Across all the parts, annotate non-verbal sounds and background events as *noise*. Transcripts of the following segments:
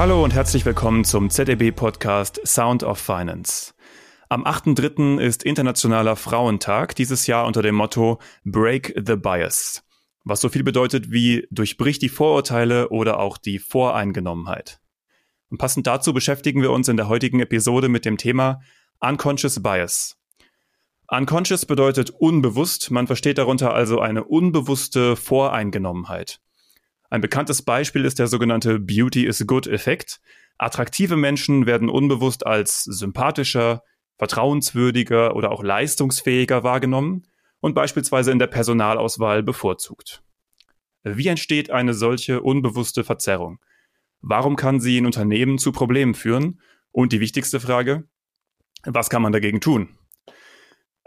Hallo und herzlich willkommen zum ZDB-Podcast Sound of Finance. Am 8.3. ist Internationaler Frauentag, dieses Jahr unter dem Motto Break the Bias, was so viel bedeutet wie durchbrich die Vorurteile oder auch die Voreingenommenheit. Und passend dazu beschäftigen wir uns in der heutigen Episode mit dem Thema Unconscious Bias. Unconscious bedeutet unbewusst, man versteht darunter also eine unbewusste Voreingenommenheit. Ein bekanntes Beispiel ist der sogenannte Beauty is Good Effekt. Attraktive Menschen werden unbewusst als sympathischer, vertrauenswürdiger oder auch leistungsfähiger wahrgenommen und beispielsweise in der Personalauswahl bevorzugt. Wie entsteht eine solche unbewusste Verzerrung? Warum kann sie in Unternehmen zu Problemen führen? Und die wichtigste Frage, was kann man dagegen tun?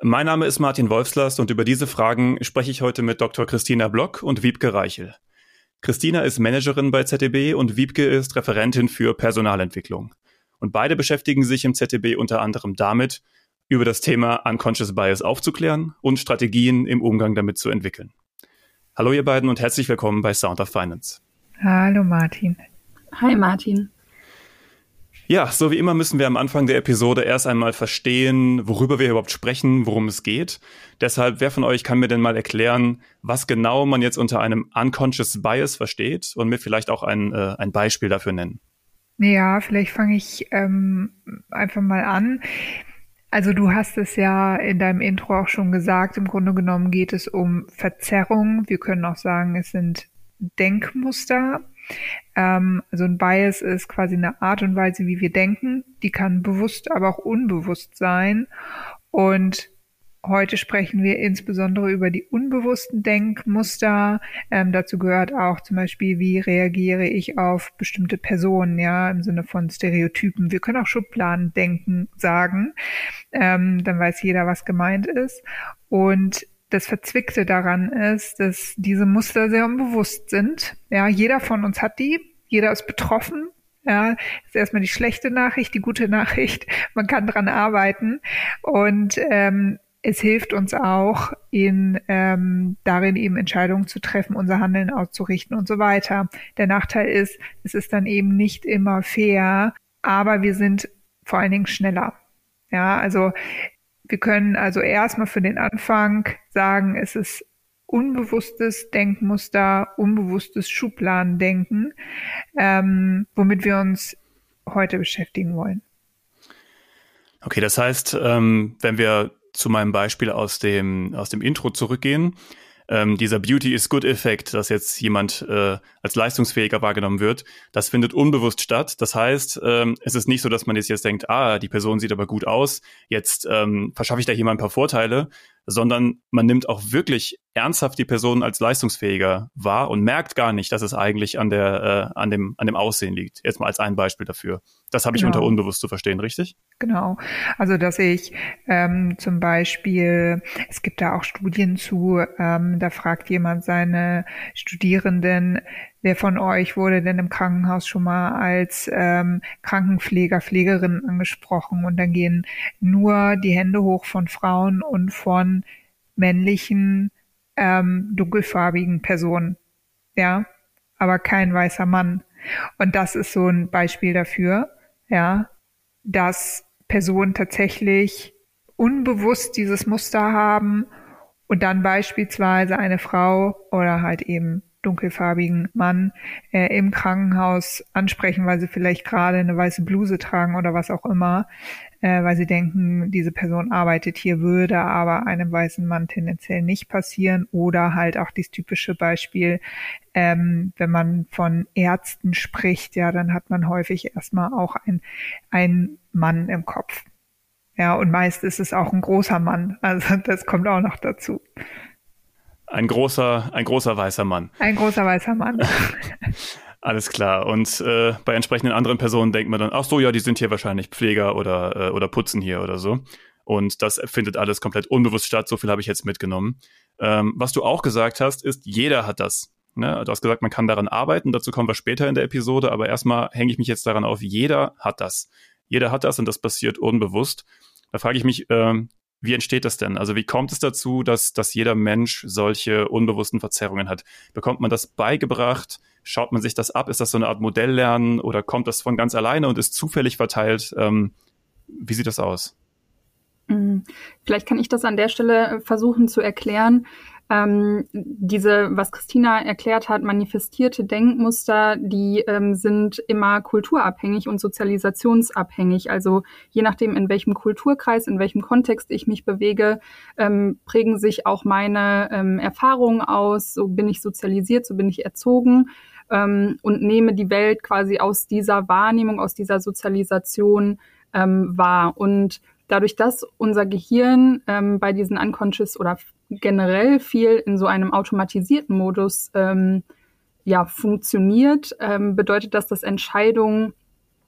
Mein Name ist Martin Wolfslast und über diese Fragen spreche ich heute mit Dr. Christina Block und Wiebke Reichel. Christina ist Managerin bei ZDB und Wiebke ist Referentin für Personalentwicklung. Und beide beschäftigen sich im ZDB unter anderem damit, über das Thema Unconscious Bias aufzuklären und Strategien im Umgang damit zu entwickeln. Hallo ihr beiden und herzlich willkommen bei Sound of Finance. Hallo Martin. Hi Martin. Ja, so wie immer müssen wir am Anfang der Episode erst einmal verstehen, worüber wir überhaupt sprechen, worum es geht. Deshalb, wer von euch kann mir denn mal erklären, was genau man jetzt unter einem Unconscious Bias versteht und mir vielleicht auch ein, äh, ein Beispiel dafür nennen? Ja, vielleicht fange ich ähm, einfach mal an. Also du hast es ja in deinem Intro auch schon gesagt, im Grunde genommen geht es um Verzerrung. Wir können auch sagen, es sind Denkmuster. Ähm, also ein Bias ist quasi eine Art und Weise, wie wir denken. Die kann bewusst, aber auch unbewusst sein. Und Heute sprechen wir insbesondere über die unbewussten Denkmuster. Ähm, dazu gehört auch zum Beispiel, wie reagiere ich auf bestimmte Personen, ja, im Sinne von Stereotypen. Wir können auch Schubladendenken sagen. Ähm, dann weiß jeder, was gemeint ist. Und das Verzwickte daran ist, dass diese Muster sehr unbewusst sind. Ja, jeder von uns hat die, jeder ist betroffen. Ja, ist erstmal die schlechte Nachricht, die gute *laughs* Nachricht. Man kann dran arbeiten und ähm, es hilft uns auch in ähm, darin eben Entscheidungen zu treffen, unser Handeln auszurichten und so weiter. Der Nachteil ist, es ist dann eben nicht immer fair, aber wir sind vor allen Dingen schneller. Ja, also wir können also erstmal für den Anfang sagen, es ist unbewusstes Denkmuster, unbewusstes Schubladendenken, ähm, womit wir uns heute beschäftigen wollen. Okay, das heißt, ähm, wenn wir zu meinem Beispiel aus dem, aus dem Intro zurückgehen, ähm, dieser Beauty is Good Effekt, dass jetzt jemand äh, als leistungsfähiger wahrgenommen wird, das findet unbewusst statt. Das heißt, ähm, es ist nicht so, dass man jetzt, jetzt denkt, ah, die Person sieht aber gut aus, jetzt ähm, verschaffe ich da jemand ein paar Vorteile, sondern man nimmt auch wirklich ernsthaft die Person als leistungsfähiger wahr und merkt gar nicht, dass es eigentlich an der äh, an dem an dem Aussehen liegt. Jetzt mal als ein Beispiel dafür. Das habe ich genau. unter unbewusst zu verstehen, richtig? Genau. Also dass ich ähm, zum Beispiel, es gibt da auch Studien zu, ähm, da fragt jemand seine Studierenden, wer von euch wurde denn im Krankenhaus schon mal als ähm, Krankenpfleger, Pflegerin angesprochen und dann gehen nur die Hände hoch von Frauen und von männlichen ähm, dunkelfarbigen Personen. Ja, aber kein weißer Mann. Und das ist so ein Beispiel dafür, ja, dass Personen tatsächlich unbewusst dieses Muster haben und dann beispielsweise eine Frau oder halt eben dunkelfarbigen Mann äh, im Krankenhaus ansprechen, weil sie vielleicht gerade eine weiße Bluse tragen oder was auch immer, äh, weil sie denken, diese Person arbeitet hier, würde aber einem weißen Mann tendenziell nicht passieren. Oder halt auch das typische Beispiel, ähm, wenn man von Ärzten spricht, ja, dann hat man häufig erstmal auch ein, ein Mann im Kopf. Ja, und meist ist es auch ein großer Mann. Also das kommt auch noch dazu. Ein großer, ein großer weißer Mann. Ein großer weißer Mann. *laughs* Alles klar. Und äh, bei entsprechenden anderen Personen denkt man dann, ach so, ja, die sind hier wahrscheinlich Pfleger oder, äh, oder putzen hier oder so. Und das findet alles komplett unbewusst statt. So viel habe ich jetzt mitgenommen. Ähm, was du auch gesagt hast, ist, jeder hat das. Ne? Du hast gesagt, man kann daran arbeiten. Dazu kommen wir später in der Episode. Aber erstmal hänge ich mich jetzt daran auf, jeder hat das. Jeder hat das und das passiert unbewusst. Da frage ich mich, ähm, wie entsteht das denn? Also wie kommt es dazu, dass, dass jeder Mensch solche unbewussten Verzerrungen hat? Bekommt man das beigebracht? Schaut man sich das ab? Ist das so eine Art Modelllernen oder kommt das von ganz alleine und ist zufällig verteilt? Ähm, wie sieht das aus? Hm, vielleicht kann ich das an der Stelle versuchen zu erklären ähm, diese, was Christina erklärt hat, manifestierte Denkmuster, die ähm, sind immer kulturabhängig und sozialisationsabhängig. Also je nachdem, in welchem Kulturkreis, in welchem Kontext ich mich bewege, ähm, prägen sich auch meine ähm, Erfahrungen aus. So bin ich sozialisiert, so bin ich erzogen ähm, und nehme die Welt quasi aus dieser Wahrnehmung, aus dieser Sozialisation ähm, wahr. Und dadurch, dass unser Gehirn bei diesen unconscious oder generell viel in so einem automatisierten Modus ähm, ja, funktioniert, ähm, bedeutet das, dass Entscheidungen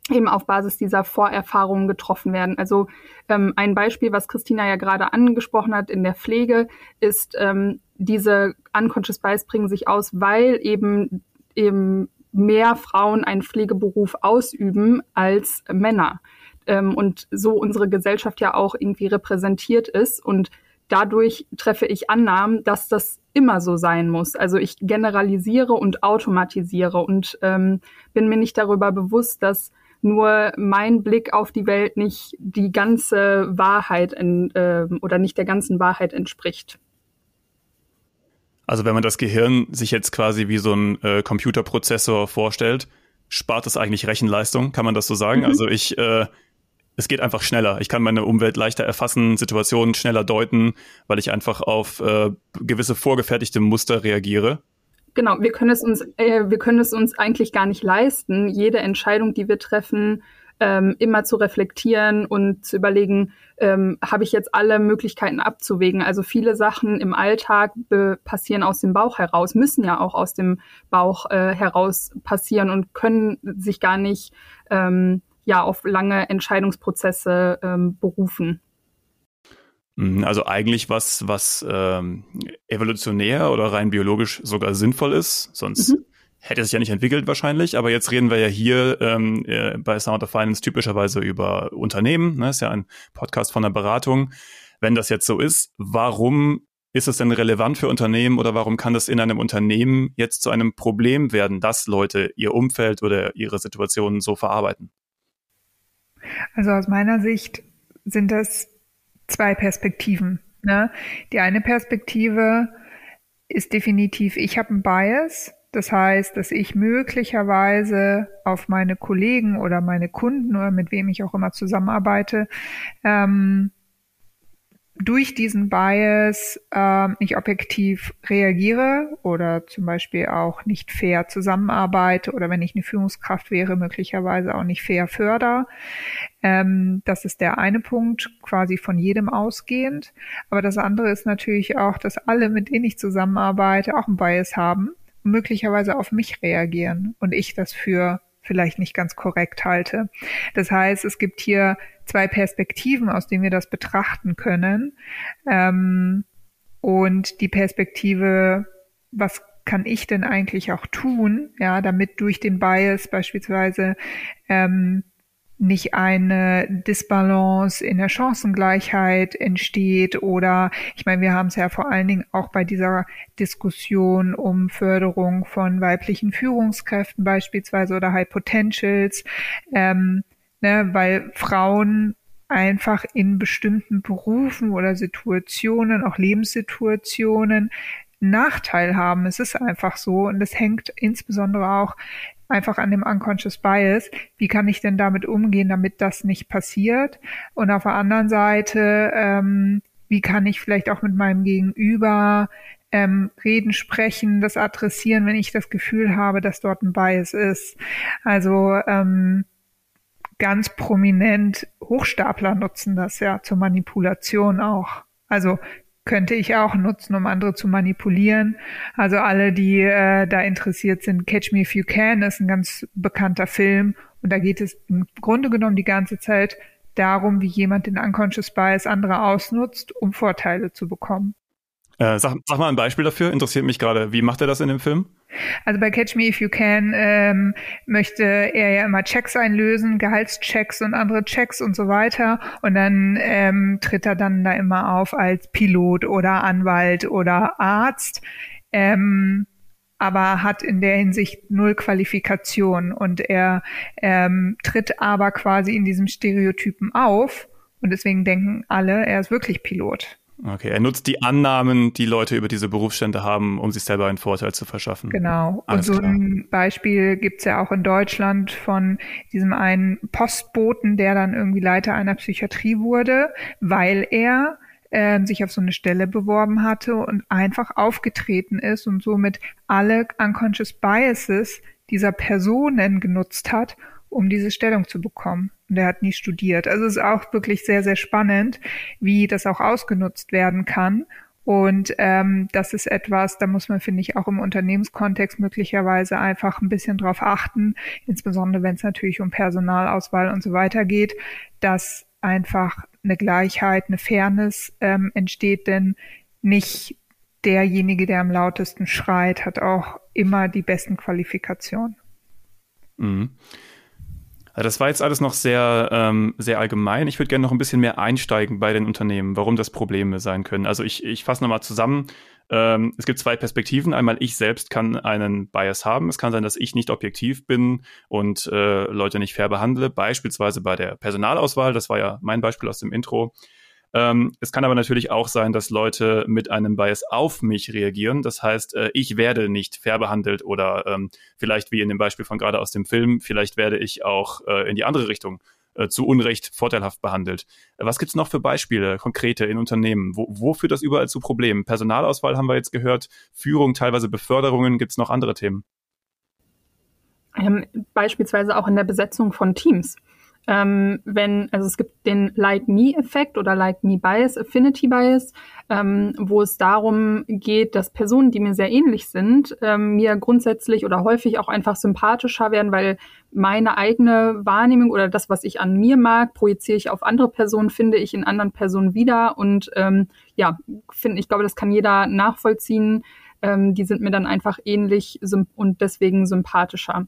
eben auf Basis dieser Vorerfahrungen getroffen werden. Also ähm, ein Beispiel, was Christina ja gerade angesprochen hat in der Pflege, ist ähm, diese Unconscious Bias bringen sich aus, weil eben eben mehr Frauen einen Pflegeberuf ausüben als Männer ähm, und so unsere Gesellschaft ja auch irgendwie repräsentiert ist und dadurch treffe ich Annahmen, dass das immer so sein muss. Also ich generalisiere und automatisiere und ähm, bin mir nicht darüber bewusst, dass nur mein Blick auf die Welt nicht die ganze Wahrheit in, äh, oder nicht der ganzen Wahrheit entspricht. Also wenn man das Gehirn sich jetzt quasi wie so ein äh, Computerprozessor vorstellt, spart es eigentlich Rechenleistung, kann man das so sagen? Mhm. Also ich äh, es geht einfach schneller. Ich kann meine Umwelt leichter erfassen, Situationen schneller deuten, weil ich einfach auf äh, gewisse vorgefertigte Muster reagiere. Genau, wir können es uns, äh, wir können es uns eigentlich gar nicht leisten, jede Entscheidung, die wir treffen, ähm, immer zu reflektieren und zu überlegen, ähm, habe ich jetzt alle Möglichkeiten abzuwägen. Also viele Sachen im Alltag passieren aus dem Bauch heraus, müssen ja auch aus dem Bauch äh, heraus passieren und können sich gar nicht ähm, ja auf lange Entscheidungsprozesse ähm, berufen. Mhm, also eigentlich was, was ähm, evolutionär oder rein biologisch sogar sinnvoll ist, sonst mhm. hätte es sich ja nicht entwickelt wahrscheinlich. Aber jetzt reden wir ja hier ähm, äh, bei Sound of Finance typischerweise über Unternehmen. Ne? Ist ja ein Podcast von der Beratung. Wenn das jetzt so ist, warum ist es denn relevant für Unternehmen oder warum kann das in einem Unternehmen jetzt zu einem Problem werden, dass Leute ihr Umfeld oder ihre Situationen so verarbeiten? Also aus meiner Sicht sind das zwei Perspektiven. Ne? Die eine Perspektive ist definitiv, ich habe einen Bias. Das heißt, dass ich möglicherweise auf meine Kollegen oder meine Kunden oder mit wem ich auch immer zusammenarbeite, ähm, durch diesen Bias äh, nicht objektiv reagiere oder zum Beispiel auch nicht fair zusammenarbeite oder wenn ich eine Führungskraft wäre, möglicherweise auch nicht fair förder. Ähm, das ist der eine Punkt, quasi von jedem ausgehend. Aber das andere ist natürlich auch, dass alle, mit denen ich zusammenarbeite, auch einen Bias haben und möglicherweise auf mich reagieren und ich das für vielleicht nicht ganz korrekt halte. Das heißt, es gibt hier zwei Perspektiven, aus denen wir das betrachten können. Ähm, und die Perspektive, was kann ich denn eigentlich auch tun, ja, damit durch den Bias beispielsweise ähm, nicht eine Disbalance in der Chancengleichheit entsteht oder ich meine, wir haben es ja vor allen Dingen auch bei dieser Diskussion um Förderung von weiblichen Führungskräften beispielsweise oder High Potentials, ähm, ne, weil Frauen einfach in bestimmten Berufen oder Situationen, auch Lebenssituationen, Nachteil haben. Es ist einfach so und es hängt insbesondere auch einfach an dem Unconscious Bias. Wie kann ich denn damit umgehen, damit das nicht passiert? Und auf der anderen Seite, ähm, wie kann ich vielleicht auch mit meinem Gegenüber ähm, reden, sprechen, das adressieren, wenn ich das Gefühl habe, dass dort ein Bias ist. Also ähm, ganz prominent Hochstapler nutzen das ja zur Manipulation auch. Also könnte ich auch nutzen, um andere zu manipulieren. Also alle, die äh, da interessiert sind, Catch Me If You Can ist ein ganz bekannter Film und da geht es im Grunde genommen die ganze Zeit darum, wie jemand den Unconscious Bias anderer ausnutzt, um Vorteile zu bekommen. Äh, sag, sag mal ein Beispiel dafür, interessiert mich gerade. Wie macht er das in dem Film? Also bei Catch Me If You Can ähm, möchte er ja immer Checks einlösen, Gehaltschecks und andere Checks und so weiter. Und dann ähm, tritt er dann da immer auf als Pilot oder Anwalt oder Arzt. Ähm, aber hat in der Hinsicht null Qualifikation und er ähm, tritt aber quasi in diesem Stereotypen auf und deswegen denken alle, er ist wirklich Pilot. Okay, er nutzt die Annahmen, die Leute über diese Berufsstände haben, um sich selber einen Vorteil zu verschaffen. Genau. Alles und so klar. ein Beispiel gibt's ja auch in Deutschland von diesem einen Postboten, der dann irgendwie Leiter einer Psychiatrie wurde, weil er äh, sich auf so eine Stelle beworben hatte und einfach aufgetreten ist und somit alle unconscious biases dieser Personen genutzt hat, um diese Stellung zu bekommen. Und er hat nie studiert. Also es ist auch wirklich sehr, sehr spannend, wie das auch ausgenutzt werden kann. Und ähm, das ist etwas, da muss man, finde ich, auch im Unternehmenskontext möglicherweise einfach ein bisschen drauf achten, insbesondere wenn es natürlich um Personalauswahl und so weiter geht, dass einfach eine Gleichheit, eine Fairness ähm, entsteht, denn nicht derjenige, der am lautesten schreit, hat auch immer die besten Qualifikationen. Mhm. Das war jetzt alles noch sehr, ähm, sehr allgemein. Ich würde gerne noch ein bisschen mehr einsteigen bei den Unternehmen, warum das Probleme sein können. Also ich, ich fasse nochmal zusammen. Ähm, es gibt zwei Perspektiven. Einmal ich selbst kann einen Bias haben. Es kann sein, dass ich nicht objektiv bin und äh, Leute nicht fair behandle. Beispielsweise bei der Personalauswahl. Das war ja mein Beispiel aus dem Intro. Ähm, es kann aber natürlich auch sein, dass Leute mit einem Bias auf mich reagieren. Das heißt, äh, ich werde nicht fair behandelt oder ähm, vielleicht wie in dem Beispiel von gerade aus dem Film, vielleicht werde ich auch äh, in die andere Richtung äh, zu Unrecht vorteilhaft behandelt. Was gibt's noch für Beispiele, konkrete in Unternehmen? Wo, wo führt das überall zu Problemen? Personalauswahl haben wir jetzt gehört, Führung, teilweise Beförderungen. Gibt's noch andere Themen? Ähm, beispielsweise auch in der Besetzung von Teams ähm, wenn, also es gibt den Like-Me-Effekt oder Like-Me-Bias, Affinity-Bias, ähm, wo es darum geht, dass Personen, die mir sehr ähnlich sind, ähm, mir grundsätzlich oder häufig auch einfach sympathischer werden, weil meine eigene Wahrnehmung oder das, was ich an mir mag, projiziere ich auf andere Personen, finde ich in anderen Personen wieder und ähm, ja, finde ich glaube, das kann jeder nachvollziehen. Ähm, die sind mir dann einfach ähnlich und deswegen sympathischer.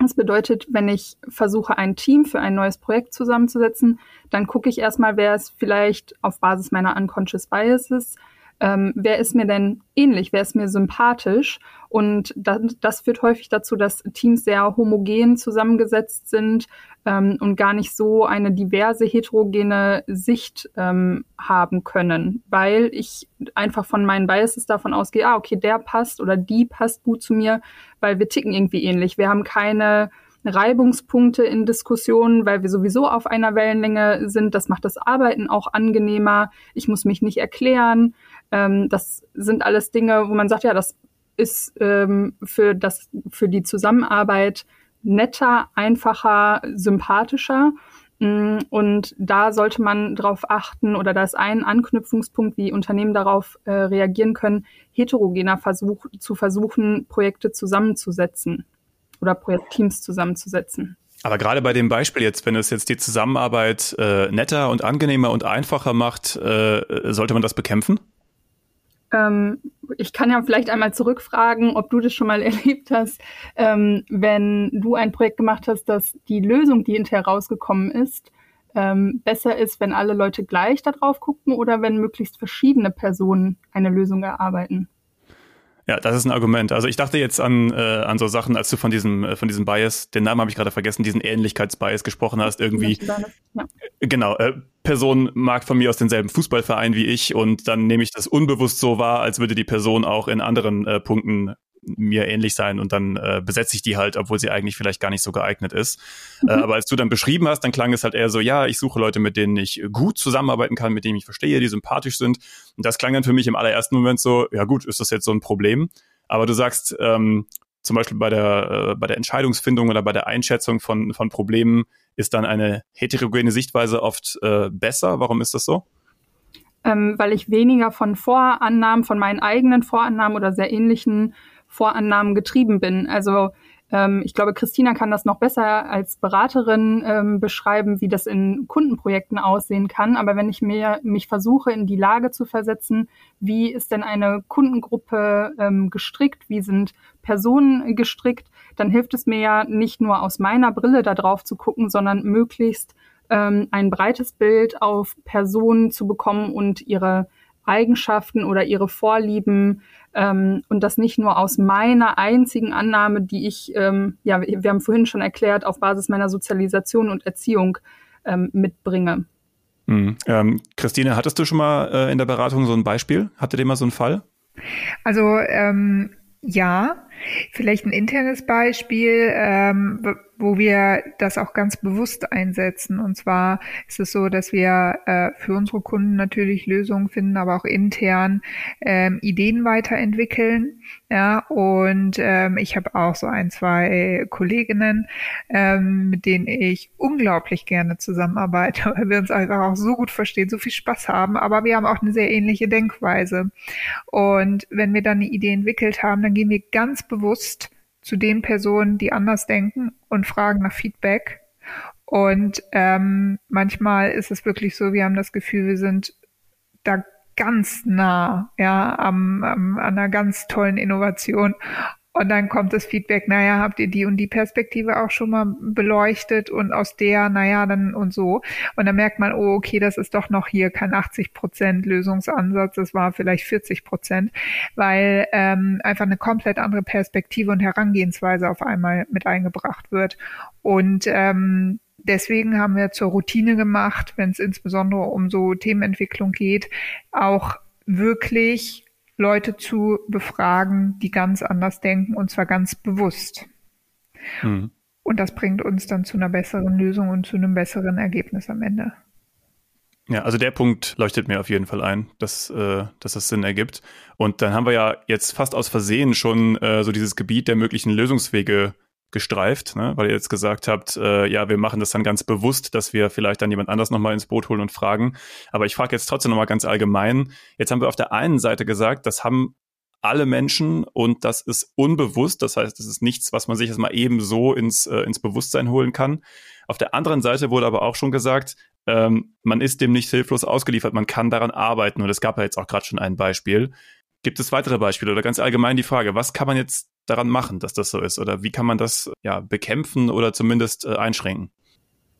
Das bedeutet, wenn ich versuche, ein Team für ein neues Projekt zusammenzusetzen, dann gucke ich erstmal, wer ist vielleicht auf Basis meiner Unconscious Biases ähm, wer ist mir denn ähnlich, wer ist mir sympathisch. Und das, das führt häufig dazu, dass Teams sehr homogen zusammengesetzt sind ähm, und gar nicht so eine diverse, heterogene Sicht ähm, haben können, weil ich einfach von meinen Biases davon ausgehe, ah, okay, der passt oder die passt gut zu mir, weil wir ticken irgendwie ähnlich. Wir haben keine Reibungspunkte in Diskussionen, weil wir sowieso auf einer Wellenlänge sind. Das macht das Arbeiten auch angenehmer. Ich muss mich nicht erklären. Ähm, das sind alles Dinge, wo man sagt, ja, das ist ähm, für, das, für die Zusammenarbeit netter, einfacher, sympathischer. Mm, und da sollte man darauf achten, oder da ist ein Anknüpfungspunkt, wie Unternehmen darauf äh, reagieren können, heterogener Versuch, zu versuchen, Projekte zusammenzusetzen oder Projektteams zusammenzusetzen. Aber gerade bei dem Beispiel jetzt, wenn es jetzt die Zusammenarbeit äh, netter und angenehmer und einfacher macht, äh, sollte man das bekämpfen? Ähm, ich kann ja vielleicht einmal zurückfragen, ob du das schon mal *laughs* erlebt hast, ähm, wenn du ein Projekt gemacht hast, dass die Lösung, die hinterher rausgekommen ist, ähm, besser ist, wenn alle Leute gleich darauf gucken oder wenn möglichst verschiedene Personen eine Lösung erarbeiten. Ja, das ist ein Argument. Also ich dachte jetzt an, äh, an so Sachen, als du von diesem, äh, von diesem Bias, den Namen habe ich gerade vergessen, diesen Ähnlichkeitsbias gesprochen hast, irgendwie. Ja. Genau, äh, Person mag von mir aus denselben Fußballverein wie ich und dann nehme ich das unbewusst so wahr, als würde die Person auch in anderen äh, Punkten mir ähnlich sein und dann äh, besetze ich die halt, obwohl sie eigentlich vielleicht gar nicht so geeignet ist. Äh, mhm. Äh, aber als du dann beschrieben hast, dann klang es halt eher so, ja, ich suche Leute, mit denen ich gut zusammenarbeiten kann, mit denen ich verstehe, die sympathisch sind. Und das klang dann für mich im allerersten Moment so, ja gut, ist das jetzt so ein Problem? Aber du sagst, ähm, zum Beispiel bei der, äh, bei der Entscheidungsfindung oder bei der Einschätzung von, von Problemen ist dann eine heterogene Sichtweise oft äh, besser. Warum ist das so? Ähm, weil ich weniger von Vorannahmen, von meinen eigenen Vorannahmen oder sehr ähnlichen Vorannahmen getrieben bin. Also Ähm, ich glaube, Christina kann das noch besser als Beraterin ähm, beschreiben, wie das in Kundenprojekten aussehen kann. Aber wenn ich mir mich versuche, in die Lage zu versetzen, wie ist denn eine Kundengruppe ähm, gestrickt, wie sind Personen gestrickt, dann hilft es mir ja nicht nur aus meiner Brille da drauf zu gucken, sondern möglichst ähm, ein breites Bild auf Personen zu bekommen und ihre Eigenschaften oder ihre Vorlieben ähm, und das nicht nur aus meiner einzigen Annahme, die ich, ähm, ja, wir haben vorhin schon erklärt, auf Basis meiner Sozialisation und Erziehung ähm, mitbringe. Mhm. Ähm, Christine, hattest du schon mal äh, in der Beratung so ein Beispiel? Hattet ihr mal so einen Fall? Also ähm, ja, vielleicht ein internes Beispiel. Ähm, wo wir das auch ganz bewusst einsetzen. Und zwar ist es so, dass wir äh, für unsere Kunden natürlich Lösungen finden, aber auch intern ähm, Ideen weiterentwickeln. Ja, und ähm, ich habe auch so ein, zwei Kolleginnen, ähm, mit denen ich unglaublich gerne zusammenarbeite, *laughs* weil wir uns einfach auch so gut verstehen, so viel Spaß haben, aber wir haben auch eine sehr ähnliche Denkweise. Und wenn wir dann eine Idee entwickelt haben, dann gehen wir ganz bewusst zu den Personen, die anders denken und fragen nach Feedback. Und ähm, manchmal ist es wirklich so, wir haben das Gefühl, wir sind da ganz nah, ja, am, am, an einer ganz tollen Innovation. Und dann kommt das Feedback, naja, habt ihr die und die Perspektive auch schon mal beleuchtet und aus der, naja, dann und so. Und dann merkt man, oh, okay, das ist doch noch hier kein 80 Prozent Lösungsansatz, das war vielleicht 40 Prozent, weil ähm, einfach eine komplett andere Perspektive und Herangehensweise auf einmal mit eingebracht wird. Und ähm, deswegen haben wir zur Routine gemacht, wenn es insbesondere um so Themenentwicklung geht, auch wirklich Leute zu befragen, die ganz anders denken und zwar ganz bewusst. Mhm. Und das bringt uns dann zu einer besseren Lösung und zu einem besseren Ergebnis am Ende. Ja, also der Punkt leuchtet mir auf jeden Fall ein, dass, äh, dass das Sinn ergibt. Und dann haben wir ja jetzt fast aus Versehen schon äh, so dieses Gebiet der möglichen Lösungswege gestreift, ne? weil ihr jetzt gesagt habt, äh, ja, wir machen das dann ganz bewusst, dass wir vielleicht dann jemand anders nochmal ins Boot holen und fragen. Aber ich frage jetzt trotzdem nochmal ganz allgemein. Jetzt haben wir auf der einen Seite gesagt, das haben alle Menschen und das ist unbewusst. Das heißt, das ist nichts, was man sich jetzt mal eben so ins, äh, ins Bewusstsein holen kann. Auf der anderen Seite wurde aber auch schon gesagt, ähm, man ist dem nicht hilflos ausgeliefert, man kann daran arbeiten. Und es gab ja jetzt auch gerade schon ein Beispiel. Gibt es weitere Beispiele oder ganz allgemein die Frage, was kann man jetzt daran machen, dass das so ist? Oder wie kann man das ja bekämpfen oder zumindest äh, einschränken?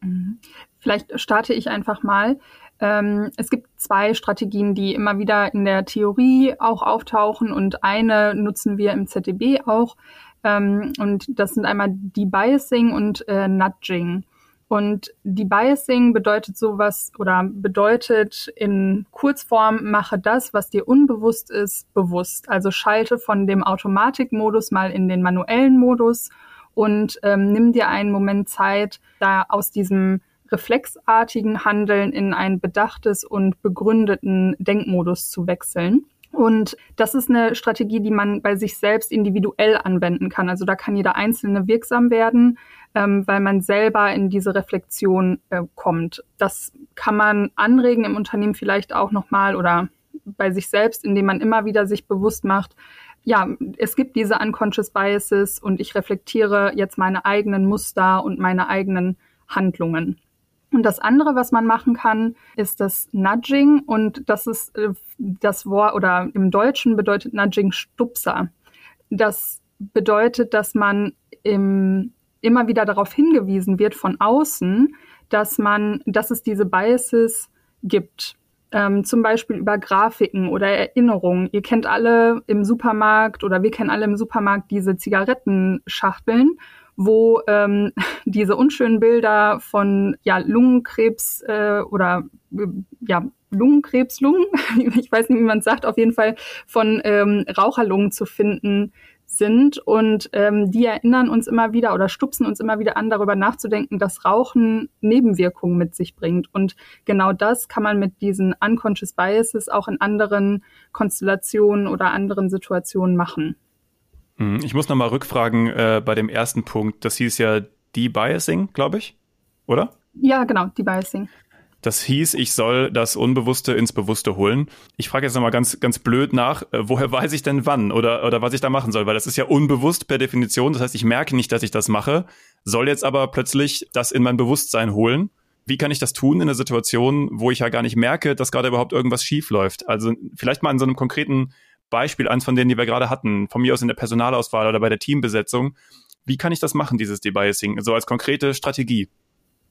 Mhm. Vielleicht starte ich einfach mal. Ähm, es gibt zwei Strategien, die immer wieder in der Theorie auch auftauchen und eine nutzen wir im ZDB auch. Ähm, und das sind einmal Debiasing und äh, Nudging. Und Debiasing bedeutet sowas oder bedeutet in Kurzform, mache das, was dir unbewusst ist, bewusst. Also schalte von dem Automatikmodus mal in den manuellen Modus und ähm, nimm dir einen Moment Zeit, da aus diesem reflexartigen Handeln in einen bedachtes und begründeten Denkmodus zu wechseln. Und das ist eine Strategie, die man bei sich selbst individuell anwenden kann. Also da kann jeder Einzelne wirksam werden, ähm, weil man selber in diese Reflexion äh, kommt. Das kann man anregen im Unternehmen vielleicht auch nochmal oder bei sich selbst, indem man immer wieder sich bewusst macht, ja, es gibt diese unconscious biases und ich reflektiere jetzt meine eigenen Muster und meine eigenen Handlungen. Und das andere, was man machen kann, ist das Nudging. Und das ist äh, das Wort oder im Deutschen bedeutet Nudging Stupser. Das bedeutet, dass man im, immer wieder darauf hingewiesen wird von außen, dass man, dass es diese Biases gibt. Ähm, zum Beispiel über Grafiken oder Erinnerungen. Ihr kennt alle im Supermarkt oder wir kennen alle im Supermarkt diese Zigarettenschachteln wo ähm, *laughs* diese unschönen Bilder von ja, Lungenkrebs äh, oder äh, ja, Lungenkrebs, Lungen, *laughs* ich weiß nicht, wie man es sagt, auf jeden Fall von ähm, Raucherlungen zu finden sind. Und ähm, die erinnern uns immer wieder oder stupsen uns immer wieder an, darüber nachzudenken, dass Rauchen Nebenwirkungen mit sich bringt. Und genau das kann man mit diesen Unconscious Biases auch in anderen Konstellationen oder anderen Situationen machen. Hm, ich muss nochmal rückfragen äh, bei dem ersten Punkt. Das hieß ja Debiasing, glaube ich, oder? Ja, genau, Debiasing. Das hieß, ich soll das Unbewusste ins Bewusste holen. Ich frage jetzt nochmal ganz, ganz blöd nach, äh, woher *laughs* weiß ich denn wann oder, oder was ich da machen soll? Weil das ist ja unbewusst per Definition. Das heißt, ich merke nicht, dass ich das mache, soll jetzt aber plötzlich das in mein Bewusstsein holen. Wie kann ich das tun in einer Situation, wo ich ja gar nicht merke, dass gerade überhaupt irgendwas schief läuft? Also vielleicht mal in so einem konkreten Beispiel, eins von denen, die wir gerade hatten, von mir aus in der Personalauswahl oder bei der Teambesetzung. Wie kann ich das machen, dieses Debiasing, so als konkrete Strategie?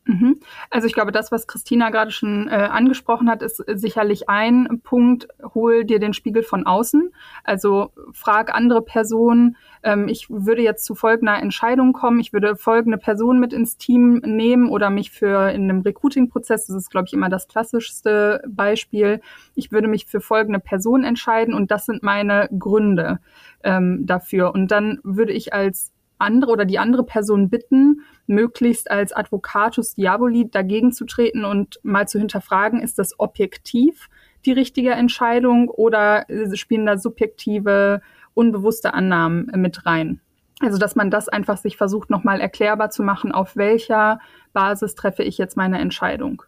Mhm. Also ich glaube, das, was Christina gerade schon äh, angesprochen hat, ist sicherlich ein Punkt, hol dir den Spiegel von außen. Also frag andere Personen, ähm, ich würde jetzt zu folgender Entscheidung kommen, ich würde folgende Person mit ins Team nehmen oder mich für in einem Recruiting-Prozess, das ist, glaube ich, immer das klassischste Beispiel, ich würde mich für folgende Person entscheiden und das sind meine Gründe ähm, dafür. Und dann würde ich als andere oder die andere Person bitten, möglichst als Advocatus Diaboli dagegen zu treten und mal zu hinterfragen, ist das objektiv die richtige Entscheidung oder spielen da subjektive, unbewusste Annahmen mit rein? Also, dass man das einfach sich versucht, nochmal erklärbar zu machen, auf welcher Basis treffe ich jetzt meine Entscheidung.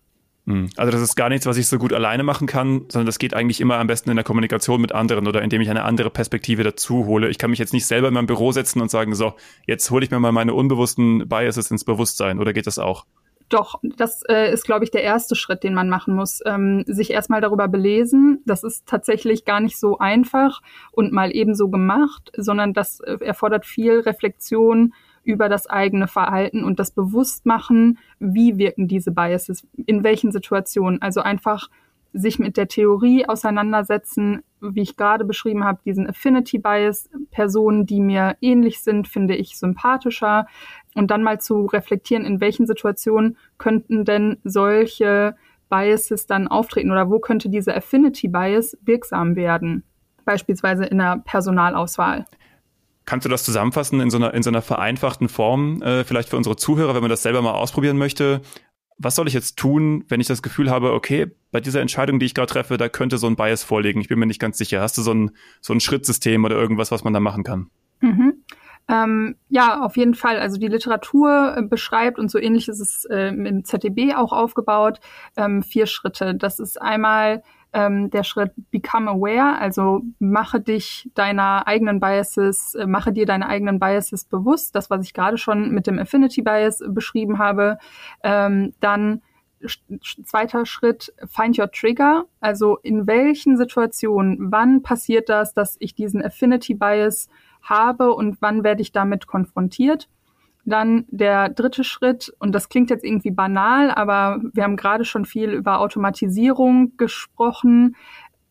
Hm. Also das ist gar nichts, was ich so gut alleine machen kann, sondern das geht eigentlich immer am besten in der Kommunikation mit anderen oder indem ich eine andere Perspektive dazu hole. Ich kann mich jetzt nicht selber in meinem Büro setzen und sagen, so, jetzt hole ich mir mal meine unbewussten Biases ins Bewusstsein oder geht das auch? Doch, das äh, ist, glaube ich, der erste Schritt, den man machen muss. Ähm, sich erstmal darüber belesen. Das ist tatsächlich gar nicht so einfach und mal ebenso gemacht, sondern das äh, erfordert viel Reflexion, über das eigene Verhalten und das Bewusstmachen, wie wirken diese Biases, in welchen Situationen. Also einfach sich mit der Theorie auseinandersetzen, wie ich gerade beschrieben habe, diesen Affinity Bias, Personen, die mir ähnlich sind, finde ich sympathischer. Und dann mal zu reflektieren, in welchen Situationen könnten denn solche Biases dann auftreten oder wo könnte diese Affinity Bias wirksam werden? Beispielsweise in der Personalauswahl. Kannst du das zusammenfassen in so einer, in so einer vereinfachten Form, äh, vielleicht für unsere Zuhörer, wenn man das selber mal ausprobieren möchte? Was soll ich jetzt tun, wenn ich das Gefühl habe, okay, bei dieser Entscheidung, die ich gerade treffe, da könnte so ein Bias vorliegen. Ich bin mir nicht ganz sicher. Hast du so ein, so ein Schrittsystem oder irgendwas, was man da machen kann? Mhm. Ähm, ja, auf jeden Fall. Also die Literatur äh, beschreibt, und so ähnlich ist es äh, im ZDB auch aufgebaut, ähm, vier Schritte. Das ist einmal ähm, der Schritt Become Aware, also mache dich deiner eigenen Biases, äh, mache dir deine eigenen Biases bewusst, das, was ich gerade schon mit dem Affinity Bias beschrieben habe. Ähm, dann zweiter Schritt, find your trigger. Also in welchen Situationen, wann passiert das, dass ich diesen Affinity Bias habe und wann werde ich damit konfrontiert? Dann der dritte Schritt, und das klingt jetzt irgendwie banal, aber wir haben gerade schon viel über Automatisierung gesprochen.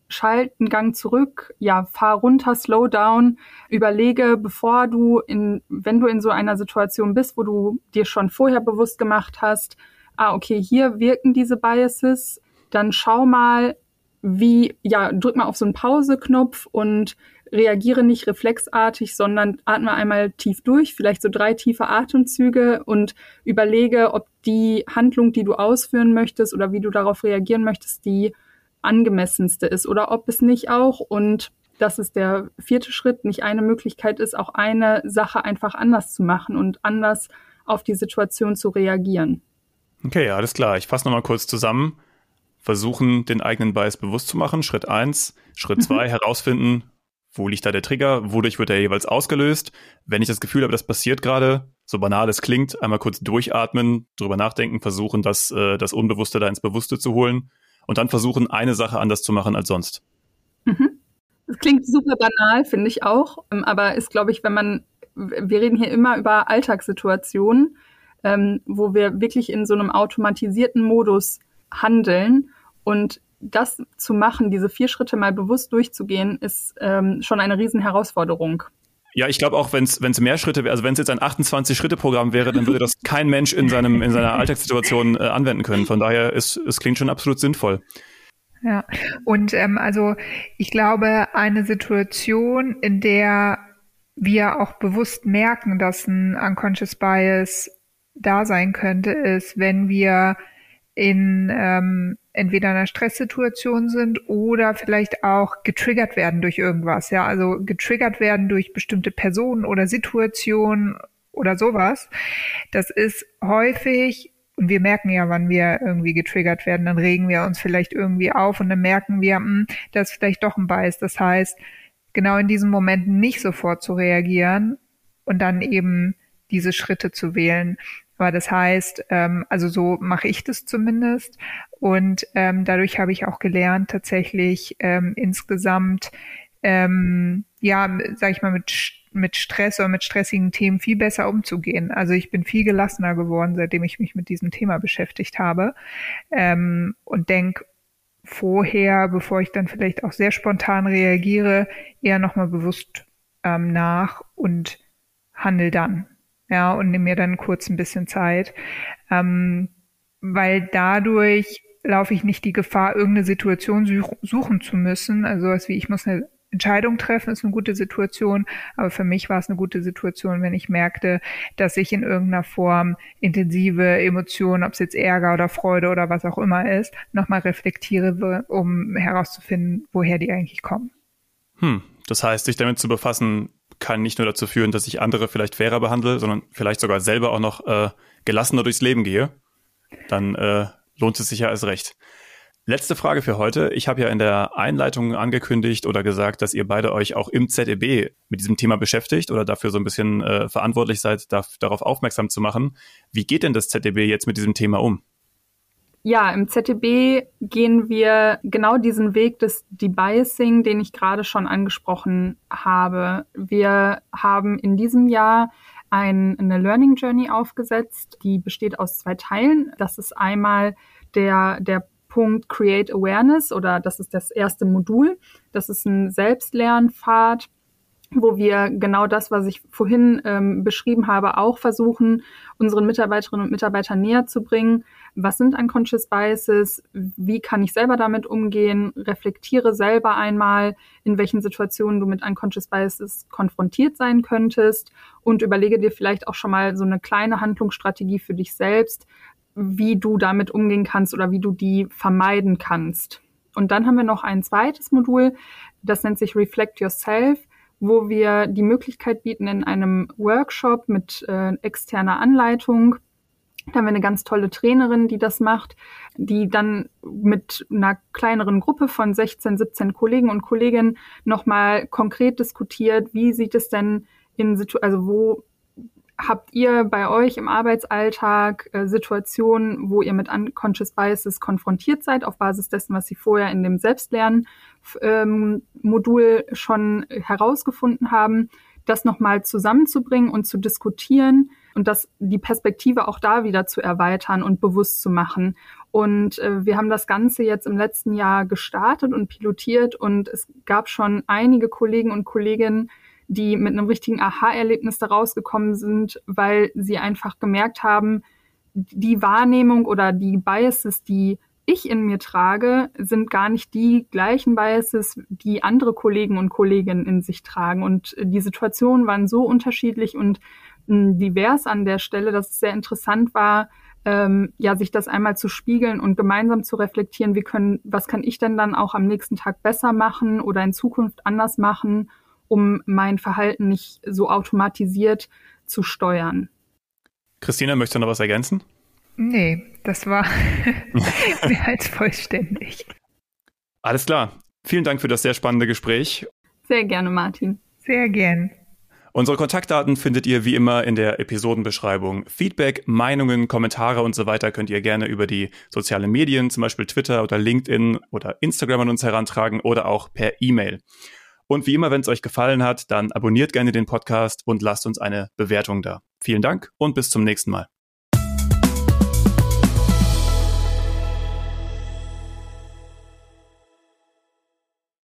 Schalten Gang zurück, ja, fahr runter, slow down, überlege, bevor du in, wenn du in so einer Situation bist, wo du dir schon vorher bewusst gemacht hast, ah, okay, hier wirken diese Biases, dann schau mal, wie, ja, drück mal auf so einen Pause-Knopf und reagiere nicht reflexartig, sondern atme einmal tief durch, vielleicht so drei tiefe Atemzüge und überlege, ob die Handlung, die du ausführen möchtest oder wie du darauf reagieren möchtest, die angemessenste ist oder ob es nicht auch und das ist der vierte Schritt, nicht eine Möglichkeit ist, auch eine Sache einfach anders zu machen und anders auf die Situation zu reagieren. Okay, alles klar. Ich fasse nochmal kurz zusammen. Versuchen, den eigenen Bias bewusst zu machen. Schritt eins. Schritt mhm. zwei, herausfinden, wo liegt da der Trigger? Wodurch wird er jeweils ausgelöst? Wenn ich das Gefühl habe, das passiert gerade, so banal es klingt, einmal kurz durchatmen, drüber nachdenken, versuchen, das, äh, das Unbewusste da ins Bewusste zu holen und dann versuchen, eine Sache anders zu machen als sonst. Mhm. Das klingt super banal, finde ich auch. Ähm, aber ist, glaube ich, wenn man, wir reden hier immer über Alltagssituationen, ähm, wo wir wirklich in so einem automatisierten Modus handeln und das zu machen, diese vier Schritte mal bewusst durchzugehen, ist ähm, schon eine Riesenherausforderung. Ja, ich glaube auch, wenn es mehr Schritte wäre, also wenn es jetzt ein 28-Schritte-Programm wäre, dann würde das *laughs* kein Mensch in seinem in seiner Alltagssituation äh, anwenden können. Von daher ist es klingt schon absolut sinnvoll. Ja, und ähm, also ich glaube, eine Situation, in der wir auch bewusst merken, dass ein Unconscious Bias da sein könnte, ist, wenn wir in ähm, entweder in einer Stresssituation sind oder vielleicht auch getriggert werden durch irgendwas. Ja, also getriggert werden durch bestimmte Personen oder Situationen oder sowas. Das ist häufig Und wir merken ja, wann wir irgendwie getriggert werden, dann regen wir uns vielleicht irgendwie auf und dann merken wir, hm, das ist vielleicht doch ein Bias. Das heißt, genau in diesen Momenten nicht sofort zu reagieren und dann eben diese Schritte zu wählen. Aber das heißt, ähm, also so mache ich das zumindest. Und ähm, dadurch habe ich auch gelernt, tatsächlich ähm, insgesamt, ähm, ja, sag ich mal, mit, mit Stress oder mit stressigen Themen viel besser umzugehen. Also ich bin viel gelassener geworden, seitdem ich mich mit diesem Thema beschäftigt habe. Ähm, und denk vorher, bevor ich dann vielleicht auch sehr spontan reagiere, eher nochmal bewusst ähm, nach und handel dann ja, und nehme mir dann kurz ein bisschen Zeit, ähm, weil dadurch laufe ich nicht die Gefahr, irgendeine Situation such suchen zu müssen. Also was wie ich muss eine Entscheidung treffen, ist eine gute Situation, aber für mich war es eine gute Situation, wenn ich merkte, dass ich in irgendeiner Form intensive Emotionen, ob es jetzt Ärger oder Freude oder was auch immer ist, nochmal reflektiere, um herauszufinden, woher die eigentlich kommen. Hm, das heißt, sich damit zu befassen, kann nicht nur dazu führen, dass ich andere vielleicht fairer behandle, sondern vielleicht sogar selber auch noch äh, gelassener durchs Leben gehe, dann äh, lohnt es sich ja als recht. Letzte Frage für heute. Ich habe ja in der Einleitung angekündigt oder gesagt, dass ihr beide euch auch im ZEB mit diesem Thema beschäftigt oder dafür so ein bisschen äh, verantwortlich seid, darf, darauf aufmerksam zu machen. Wie geht denn das ZEB jetzt mit diesem Thema um? Ja, im ZTB gehen wir genau diesen Weg des Debiasing, den ich gerade schon angesprochen habe. Wir haben in diesem Jahr ein, eine Learning Journey aufgesetzt, die besteht aus zwei Teilen. Das ist einmal der, der Punkt Create Awareness oder das ist das erste Modul. Das ist ein Selbstlernpfad, wo wir genau das, was ich vorhin ähm, beschrieben habe, auch versuchen, unseren Mitarbeiterinnen und Mitarbeitern näher zu bringen. Was sind Unconscious Biases? Wie kann ich selber damit umgehen? Reflektiere selber einmal, in welchen Situationen du mit Unconscious Biases konfrontiert sein könntest und überlege dir vielleicht auch schon mal so eine kleine Handlungsstrategie für dich selbst, wie du damit umgehen kannst oder wie du die vermeiden kannst. Und dann haben wir noch ein zweites Modul, das nennt sich Reflect Yourself wo wir die Möglichkeit bieten, in einem Workshop mit äh, externer Anleitung, da haben wir eine ganz tolle Trainerin, die das macht, die dann mit einer kleineren Gruppe von 16, 17 Kollegen und Kolleginnen nochmal konkret diskutiert, wie sieht es denn in Situationen, also wo habt ihr bei euch im Arbeitsalltag äh, Situationen, wo ihr mit Unconscious Biases konfrontiert seid, auf Basis dessen, was Sie vorher in dem Selbstlernen-Modul ähm, schon herausgefunden haben, das nochmal zusammenzubringen und zu diskutieren und das die Perspektive auch da wieder zu erweitern und bewusst zu machen. Und äh, wir haben das Ganze jetzt im letzten Jahr gestartet und pilotiert und es gab schon einige Kollegen und Kolleginnen, die mit einem richtigen Aha-Erlebnis da rausgekommen sind, weil sie einfach gemerkt haben, die Wahrnehmung oder die Biases, die ich in mir trage, sind gar nicht die gleichen Biases, die andere Kollegen und Kolleginnen in sich tragen. Und die Situationen waren so unterschiedlich und hm, divers an der Stelle, dass es sehr interessant war, ähm, ja, sich das einmal zu spiegeln und gemeinsam zu reflektieren, wie können, was kann ich denn dann auch am nächsten Tag besser machen oder in Zukunft anders machen um mein Verhalten nicht so automatisiert zu steuern. Christina, möchtest du noch was ergänzen? Nee, das war *laughs* mehr als vollständig. Alles klar. Vielen Dank für das sehr spannende Gespräch. Sehr gerne, Martin. Sehr gern. Unsere Kontaktdaten findet ihr wie immer in der Episodenbeschreibung. Feedback, Meinungen, Kommentare und so weiter könnt ihr gerne über die sozialen Medien, zum Beispiel Twitter oder LinkedIn oder Instagram an uns herantragen oder auch per E-Mail. Und wie immer, wenn es euch gefallen hat, dann abonniert gerne den Podcast und lasst uns eine Bewertung da. Vielen Dank und bis zum nächsten Mal.